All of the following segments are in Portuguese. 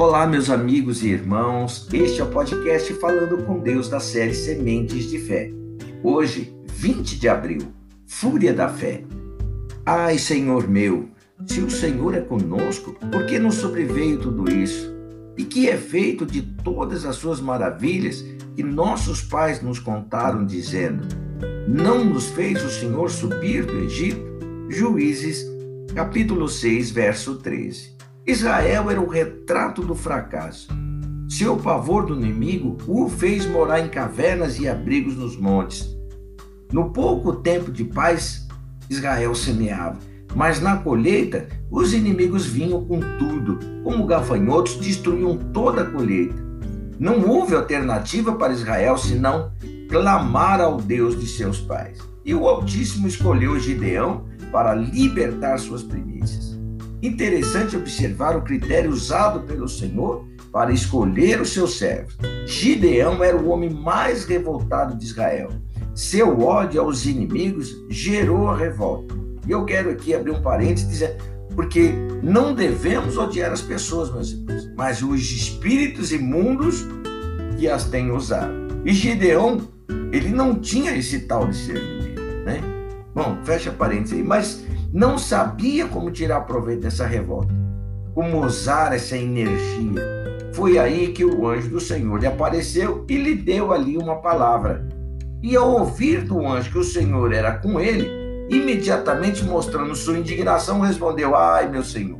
Olá, meus amigos e irmãos. Este é o podcast Falando com Deus da série Sementes de Fé. Hoje, 20 de abril, Fúria da Fé. Ai, Senhor meu, se o Senhor é conosco, por que nos sobreveio tudo isso? E que é feito de todas as suas maravilhas que nossos pais nos contaram, dizendo: Não nos fez o Senhor subir do Egito? Juízes, capítulo 6, verso 13. Israel era o retrato do fracasso. Seu pavor do inimigo o fez morar em cavernas e abrigos nos montes. No pouco tempo de paz, Israel semeava, mas na colheita os inimigos vinham com tudo, como gafanhotos destruíam toda a colheita. Não houve alternativa para Israel senão clamar ao Deus de seus pais. E o Altíssimo escolheu Gideão para libertar suas primícias. Interessante observar o critério usado pelo Senhor para escolher os seus servos. Gideão era o homem mais revoltado de Israel. Seu ódio aos inimigos gerou a revolta. E eu quero aqui abrir um parênteses dizer, porque não devemos odiar as pessoas, meus irmãos, mas os espíritos imundos que as têm usado. E Gideão, ele não tinha esse tal de inimigo, né? Bom, fecha parênteses aí, mas não sabia como tirar proveito dessa revolta, como usar essa energia. Foi aí que o anjo do Senhor lhe apareceu e lhe deu ali uma palavra. E ao ouvir do anjo que o Senhor era com ele, imediatamente mostrando sua indignação, respondeu: Ai, meu Senhor,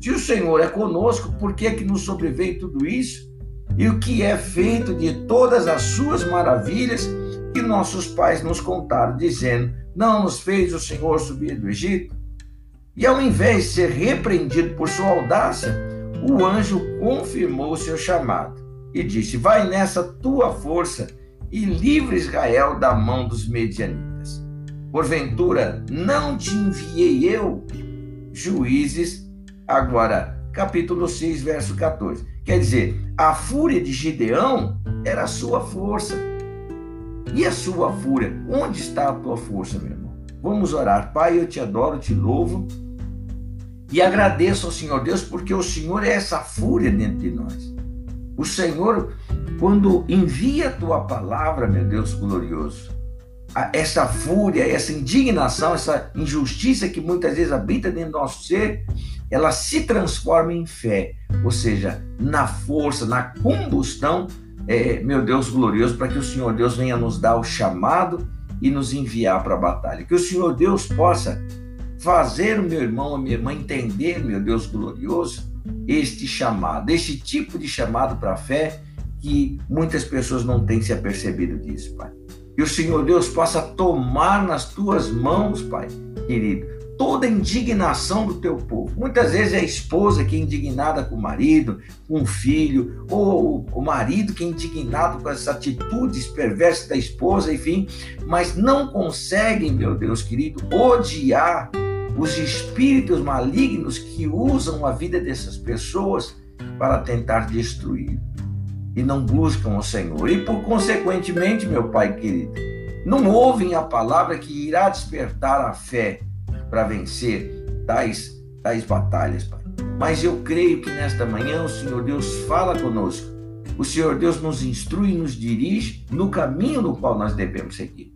se o Senhor é conosco, por que é que nos sobreveio tudo isso? E o que é feito de todas as suas maravilhas que nossos pais nos contaram, dizendo: Não nos fez o Senhor subir do Egito? E ao invés de ser repreendido por sua audácia, o anjo confirmou seu chamado e disse: Vai nessa tua força e livre Israel da mão dos medianitas. Porventura, não te enviei eu? Juízes, agora, capítulo 6, verso 14. Quer dizer, a fúria de Gideão era a sua força e a sua fúria? Onde está a tua força, meu irmão? Vamos orar. Pai, eu te adoro, te louvo e agradeço ao Senhor Deus porque o Senhor é essa fúria dentro de nós. O Senhor, quando envia a tua palavra, meu Deus glorioso, essa fúria, essa indignação, essa injustiça que muitas vezes habita dentro do nosso ser, ela se transforma em fé, ou seja, na força, na combustão é, meu Deus glorioso, para que o Senhor Deus venha nos dar o chamado e nos enviar para a batalha. Que o Senhor Deus possa fazer o meu irmão, a minha irmã entender, meu Deus glorioso, este chamado, este tipo de chamado para a fé que muitas pessoas não têm se apercebido disso, Pai. Que o Senhor Deus possa tomar nas tuas mãos, Pai, querido, toda a indignação do teu povo. Muitas vezes é a esposa que é indignada com o marido, com o filho, ou o marido que é indignado com as atitudes perversas da esposa, enfim, mas não conseguem, meu Deus querido, odiar os espíritos malignos que usam a vida dessas pessoas para tentar destruir e não buscam o Senhor. E por consequentemente, meu Pai querido, não ouvem a palavra que irá despertar a fé para vencer tais, tais batalhas, Pai. Mas eu creio que nesta manhã o Senhor Deus fala conosco. O Senhor Deus nos instrui nos dirige no caminho no qual nós devemos seguir.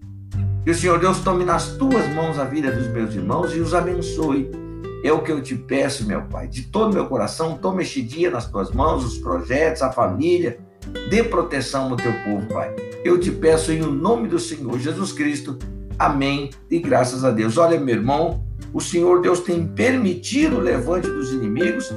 Que o Senhor Deus tome nas tuas mãos a vida dos meus irmãos e os abençoe. É o que eu te peço, meu Pai, de todo meu coração. Tome este dia nas tuas mãos, os projetos, a família. Dê proteção no teu povo, Pai. Eu te peço em o nome do Senhor Jesus Cristo. Amém. E graças a Deus. Olha, meu irmão, o Senhor Deus tem permitido o levante dos inimigos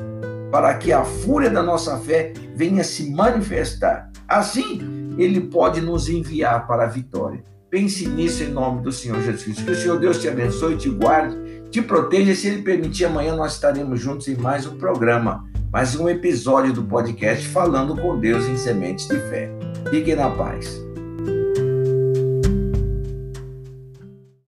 para que a fúria da nossa fé venha se manifestar. Assim, ele pode nos enviar para a vitória. Pense nisso em nome do Senhor Jesus Cristo. Que o Senhor Deus te abençoe, te guarde, te proteja. Se Ele permitir, amanhã nós estaremos juntos em mais um programa, mais um episódio do podcast Falando com Deus em Sementes de Fé. Fique na paz.